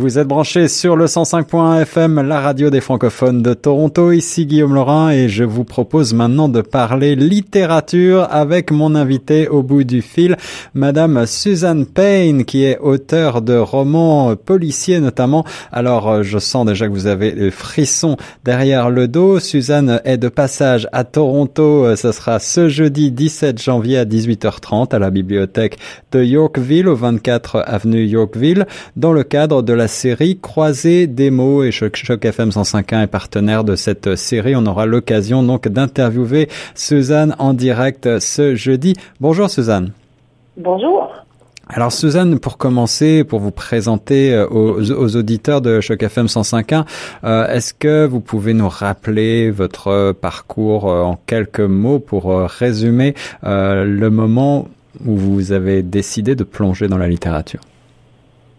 Vous êtes branché sur le 105.1 FM, la radio des francophones de Toronto. Ici Guillaume Laurin et je vous propose maintenant de parler littérature avec mon invité au bout du fil, Madame Suzanne Payne, qui est auteure de romans policiers notamment. Alors, je sens déjà que vous avez le frisson derrière le dos. Suzanne est de passage à Toronto. Ce sera ce jeudi 17 janvier à 18h30 à la bibliothèque de Yorkville, au 24 avenue Yorkville, dans le cadre de la série Croisée des mots et Choc, FM 105.1 est partenaire de cette série. On aura l'occasion donc d'interviewer Suzanne en direct ce jeudi. Bonjour Suzanne. Bonjour. Alors Suzanne, pour commencer, pour vous présenter euh, aux, auditeurs de Choc FM 105.1, euh, est-ce que vous pouvez nous rappeler votre parcours euh, en quelques mots pour résumer le moment où vous avez décidé de plonger dans la littérature?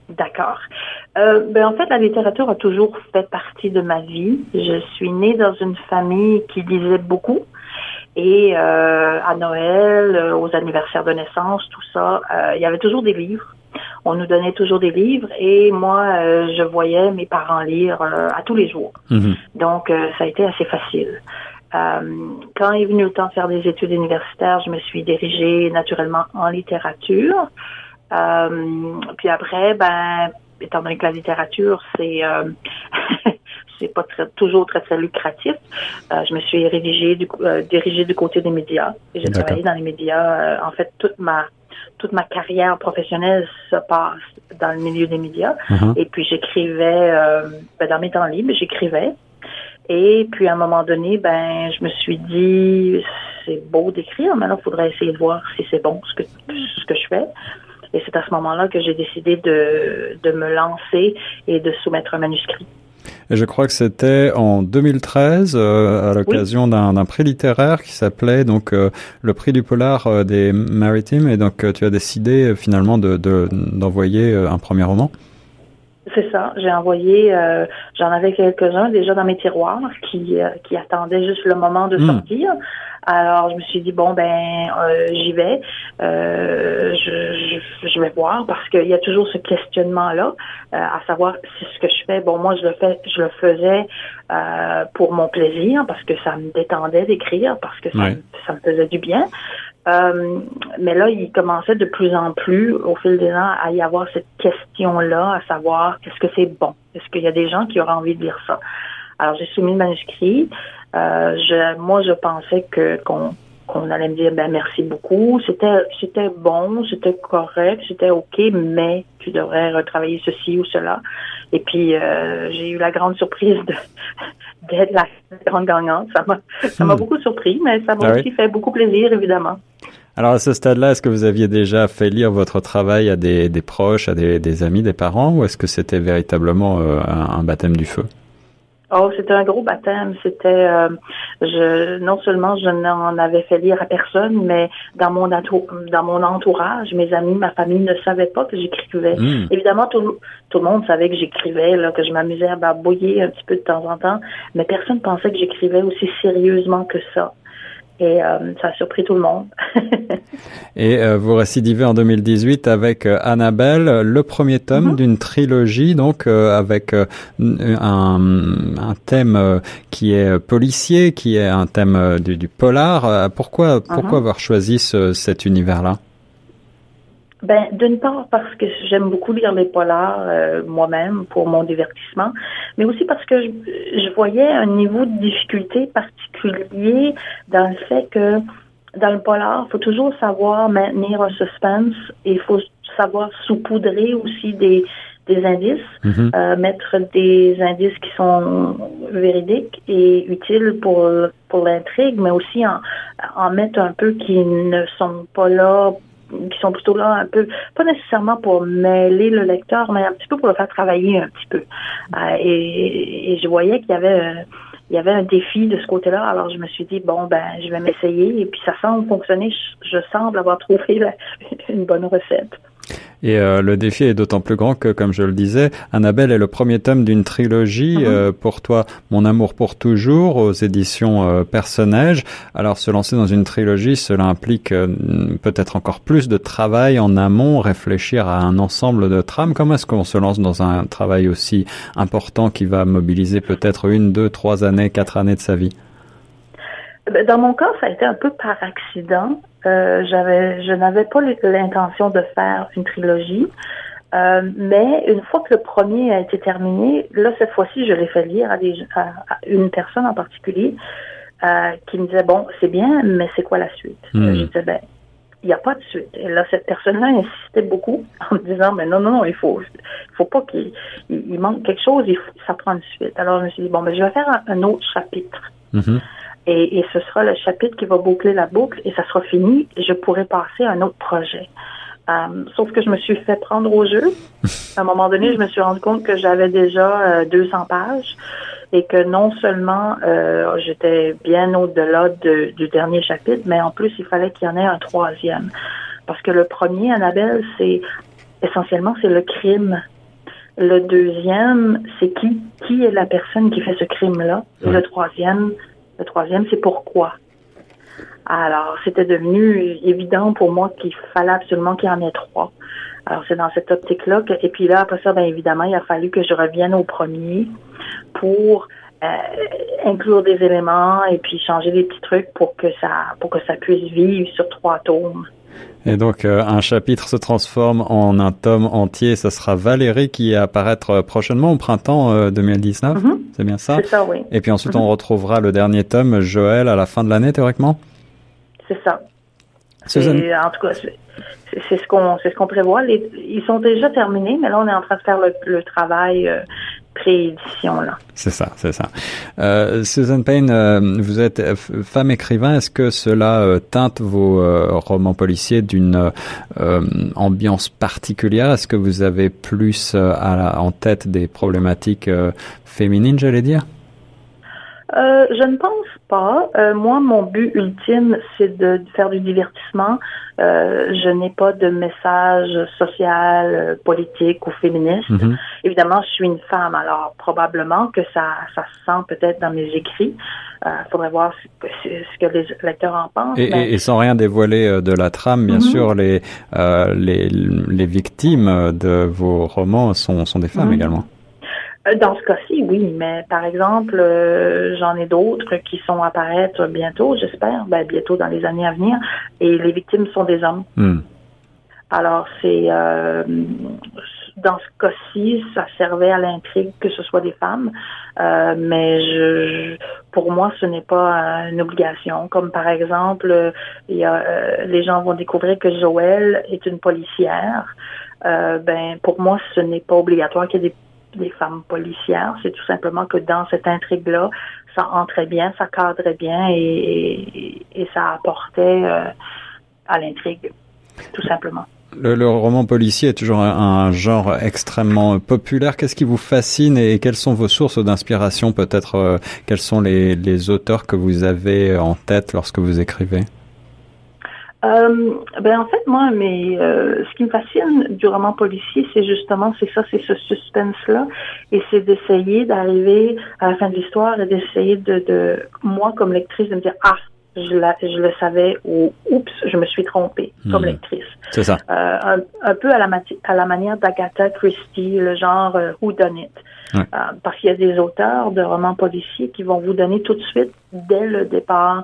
D'accord. Euh, ben, en fait, la littérature a toujours fait partie de ma vie. Je suis née dans une famille qui lisait beaucoup. Et euh, à Noël, euh, aux anniversaires de naissance, tout ça, euh, il y avait toujours des livres. On nous donnait toujours des livres et moi, je voyais mes parents lire à tous les jours. Mhm. Donc, ça a été assez facile. quand est venu le temps de faire des études universitaires, je me suis dirigée naturellement en littérature. puis après, ben, étant donné que la littérature, c'est euh, c'est pas très, toujours très très lucratif. Euh, je me suis rédigée du, euh, dirigée du côté des médias. J'ai travaillé dans les médias. en fait, toute ma toute ma carrière professionnelle se passe dans le milieu des médias. Uh-huh. Et puis j'écrivais ben, dans mes temps libres, j'écrivais. Et puis à un moment donné, ben je me suis dit c'est beau d'écrire, mais là il faudrait essayer de voir si c'est bon ce que ce que je fais. Et c'est à ce moment-là que j'ai décidé de, de me lancer et de soumettre un manuscrit. Et je crois que c'était en 2013 euh, à l'occasion d'un prix littéraire qui s'appelait donc euh, le prix du polar euh, des maritimes et donc tu as décidé finalement de d'envoyer un premier roman. C'est ça. J'ai envoyé, j'en avais quelques-uns déjà dans mes tiroirs qui qui attendaient juste le moment de hmm. sortir. Alors, je me suis dit, bon, ben, euh, j'y vais. Euh, je, je, je, vais voir parce qu'il y a toujours ce questionnement-là, euh, à savoir si ce que je fais, bon, moi, je le fais, je le faisais pour mon plaisir, parce que ça me détendait d'écrire, parce que ça, ça, me faisait du bien. Mais là, il commençait de plus en plus, au fil des ans, à y avoir cette question-là, à savoir, est-ce que c'est bon? Est-ce qu'il y a des gens qui auraient envie de lire ça? Alors, j'ai soumis le manuscrit. Euh, je, moi, je pensais que qu'on qu'on allait me dire ben merci beaucoup. C'était c'était bon, c'était correct, c'était ok, mais tu devrais retravailler ceci ou cela. Et puis euh, j'ai eu la grande surprise d'être la grande gagnante. Ça m'a hmm. beaucoup surpris, mais ça m'a ah aussi fait beaucoup plaisir évidemment. Alors à ce stade-là, est-ce que vous aviez déjà fait lire votre travail à des, des proches, à des, des amis, des parents, ou est-ce que c'était véritablement euh, un baptême du feu? Oh, c'était un gros baptême. C'était, euh, je, non seulement je n'en avais fait lire à personne, mais dans mon dans mon entourage, mes amis, ma famille ne savaient pas que j'écrivais. Hmm. Évidemment, tout, tout le monde savait que j'écrivais, là, que je m'amusais à babouiller un petit peu de temps en temps, mais personne pensait que j'écrivais aussi sérieusement que ça. Et euh, ça a surpris tout le monde. et euh, vous récidivez en 2018 avec euh, Annabelle, le premier tome mm-hmm. d'une trilogie, donc avec un, un, thème qui est policier, qui est un thème du, du polar. Pourquoi, pourquoi mm-hmm. avoir choisi ce, cet univers-là? Ben, d'une part parce que j'aime beaucoup lire les polars euh, moi-même pour mon divertissement, mais aussi parce que je, je, voyais un niveau de difficulté particulier dans le fait que dans le polar, il faut toujours savoir maintenir un suspense et il faut savoir saupoudrer aussi des, des indices, mm-hmm. euh, mettre des indices qui sont véridiques et utiles pour, pour l'intrigue, mais aussi en, en mettre un peu qui ne sont pas là qui sont plutôt là un peu, pas nécessairement pour mêler le lecteur, mais un petit peu pour le faire travailler un petit peu. Euh, et, je voyais qu'il y avait euh, il y avait un défi de ce côté-là. Alors je me suis dit bon ben je vais m'essayer et puis ça semble fonctionner. Je, semble avoir trouvé une bonne recette. Et euh, le défi est d'autant plus grand que, comme je le disais, Annabelle est le premier tome d'une trilogie. Mhm. Euh, pour toi, Mon amour pour toujours, aux éditions euh, Personnage. Alors, se lancer dans une trilogie, cela implique peut-être encore plus de travail en amont, réfléchir à un ensemble de trames. Comment est-ce qu'on se lance dans un travail aussi important qui va mobiliser peut-être une, deux, trois années, quatre années de sa vie? Ben, dans mon cas, ça a été un peu par accident. Euh, j'avais, je n'avais pas l'intention de faire une trilogie. Euh, mais une fois que le premier a été terminé, là, cette fois-ci, je l'ai fait lire à, des, à, une personne en particulier euh, qui me disait, bon, c'est bien, mais c'est quoi la suite? Hmm. Je disais, ben, il n'y a pas de suite. Et là, cette personne-là insistait beaucoup en me disant, mais non, non, non, il faut, il faut pas qu'il il, manque quelque chose, il faut, ça prend une suite. Alors, je me suis dit, bon, ben, je vais faire un, autre chapitre. Mm-hmm. Et, ce sera le chapitre qui va boucler la boucle et ça sera fini et je pourrai passer à un autre projet. Euh, sauf que je me suis fait prendre au jeu. À un moment donné, je me suis rendu compte que j'avais déjà 200 euh, pages et que non seulement euh, j'étais bien au-delà du dernier chapitre, mais en plus, il fallait qu'il y en ait un troisième. Parce que le premier, Annabelle, c'est essentiellement, c'est le crime. Le deuxième, c'est qui, qui est la personne qui fait ce crime-là? Et le troisième, le troisième, c'est pourquoi? Alors, c'était devenu évident pour moi qu'il fallait absolument qu'il y en ait trois. Alors, c'est dans cette optique-là que, et puis là, après ça, bien évidemment, il a fallu que je revienne au premier pour euh, inclure des éléments et puis changer des petits trucs pour que ça, pour que ça puisse vivre sur trois tomes. Et donc euh, un chapitre se transforme en un tome entier. Ce sera Valérie qui apparaîtra prochainement au printemps 2019. Euh, mm-hmm. C'est bien ça C'est ça, oui. Et puis ensuite on mm-hmm. retrouvera le dernier tome, Joël, à la fin de l'année théoriquement. C'est ça. En tout cas, c'est ce qu'on c'est ce qu'on prévoit. ils sont déjà terminés, mais là on est en train de faire le, travail euh, préédition là. C'est ça, c'est ça. Euh, Susan Payne, euh, vous êtes euh, femme écrivain. Est-ce que cela teinte vos romans policiers d'une ambiance particulière? Est-ce que vous avez plus en tête des problématiques féminines, j'allais dire? Euh, je ne pense pas. Euh, moi, mon but ultime, c'est de, faire du divertissement. Euh, je n'ai pas de message social, politique ou féministe. Mhm. Évidemment, je suis une femme, alors probablement que ça, ça se sent peut-être dans mes écrits. Il faudrait voir ce, que les lecteurs en pensent. Et, sans rien dévoiler de la trame, bien mhm. sûr, les, les, les victimes de vos romans sont, sont des femmes mhm. également. Euh, dans ce cas-ci, oui, mais par exemple, euh, j'en ai d'autres qui sont apparaître bientôt, j'espère, ben, bientôt dans les années à venir, et les victimes sont des hommes. Hmm. Alors, c'est euh, dans ce cas-ci, ça servait à l'intrigue que ce soit des femmes, mais je, pour moi, ce n'est pas une obligation. Comme par exemple, il y a, les gens vont découvrir que Joël est une policière. ben, pour moi, ce n'est pas obligatoire qu'il y ait des des femmes policières. C'est tout simplement que dans cette intrigue-là, ça entrait bien, ça cadrait bien et, ça apportait euh, à l'intrigue, tout simplement. Le, roman policier est toujours un, genre extrêmement populaire. Qu'est-ce qui vous fascine et quelles sont vos sources d'inspiration Peut-être euh, quels sont les auteurs que vous avez en tête lorsque vous écrivez? Euh, ben en fait moi mais euh, ce qui me fascine du roman policier c'est justement c'est ça c'est ce suspense là et c'est d'essayer d'arriver à la fin de l'histoire et d'essayer de, de moi comme lectrice de me dire ah je, la, je le savais ou oups je me suis trompée comme hmm. lectrice. C'est ça. Euh, un, peu à la à la manière d'Agatha Christie le genre euh, who done it. Euh, parce qu'il y a des auteurs de romans policiers qui vont vous donner tout de suite dès le départ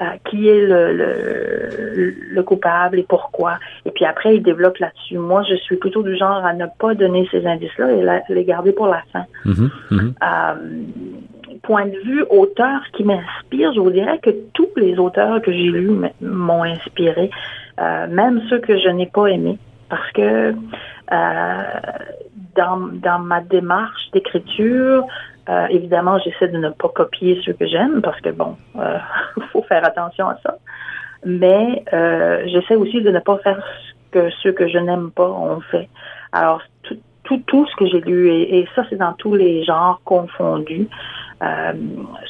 euh, qui est le, le, le, coupable et pourquoi. Et puis après, il développe là-dessus. Moi, je suis plutôt du genre à ne pas donner ces indices-là et les garder pour la fin. Mm-hmm, mm-hmm. Euh, point de vue auteur qui m'inspire, je vous dirais que tous les auteurs que j'ai lus m'ont inspiré, euh, même ceux que je n'ai pas aimés, parce que dans, dans ma démarche d'écriture, euh, évidemment, j'essaie de ne pas copier ceux que j'aime parce que bon, euh, faire attention à ça. Mais euh, j'essaie aussi de ne pas faire ce que ceux que je n'aime pas ont fait. Alors tout, tout, tout ce que j'ai lu et, ça c'est dans tous les genres confondus.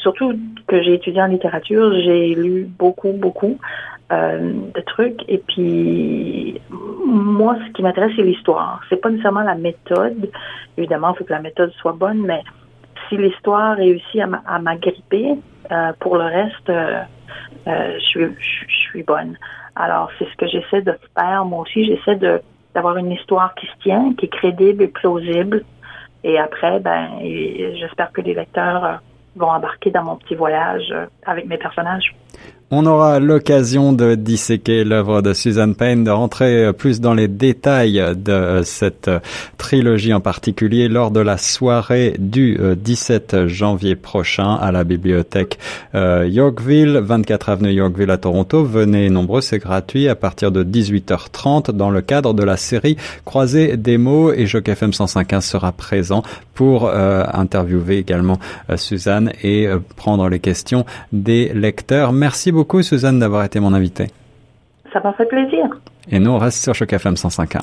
surtout que j'ai étudié en littérature, j'ai lu beaucoup, beaucoup. de trucs. Et puis, moi, ce qui m'intéresse, c'est l'histoire. C'est pas nécessairement la méthode. Évidemment, il faut que la méthode soit bonne, mais si l'histoire réussit à m'agripper, pour le reste, je, suis, je bonne. Alors, c'est ce que j'essaie de faire. Moi aussi, j'essaie d'avoir une histoire qui se tient, qui est crédible et plausible. Et après, ben, j'espère que les lecteurs euh, vont embarquer dans mon petit voyage euh, avec mes personnages. On aura l'occasion de disséquer l'œuvre de Suzanne Payne, de rentrer plus dans les détails de cette trilogie en particulier lors de la soirée du 17 janvier prochain à la bibliothèque euh, Yorkville, 24 avenue Yorkville à Toronto. Venez nombreux, c'est gratuit à partir de 18h30 dans le cadre de la série Croisée des mots et Joc FM 105.1 sera présent pour euh, interviewer également euh, Suzanne et prendre les questions des lecteurs. Merci beaucoup beaucoup, Suzanne, d'avoir été mon invitée. Ça m'a fait plaisir. Et nous, on reste sur Choc FM 105.1.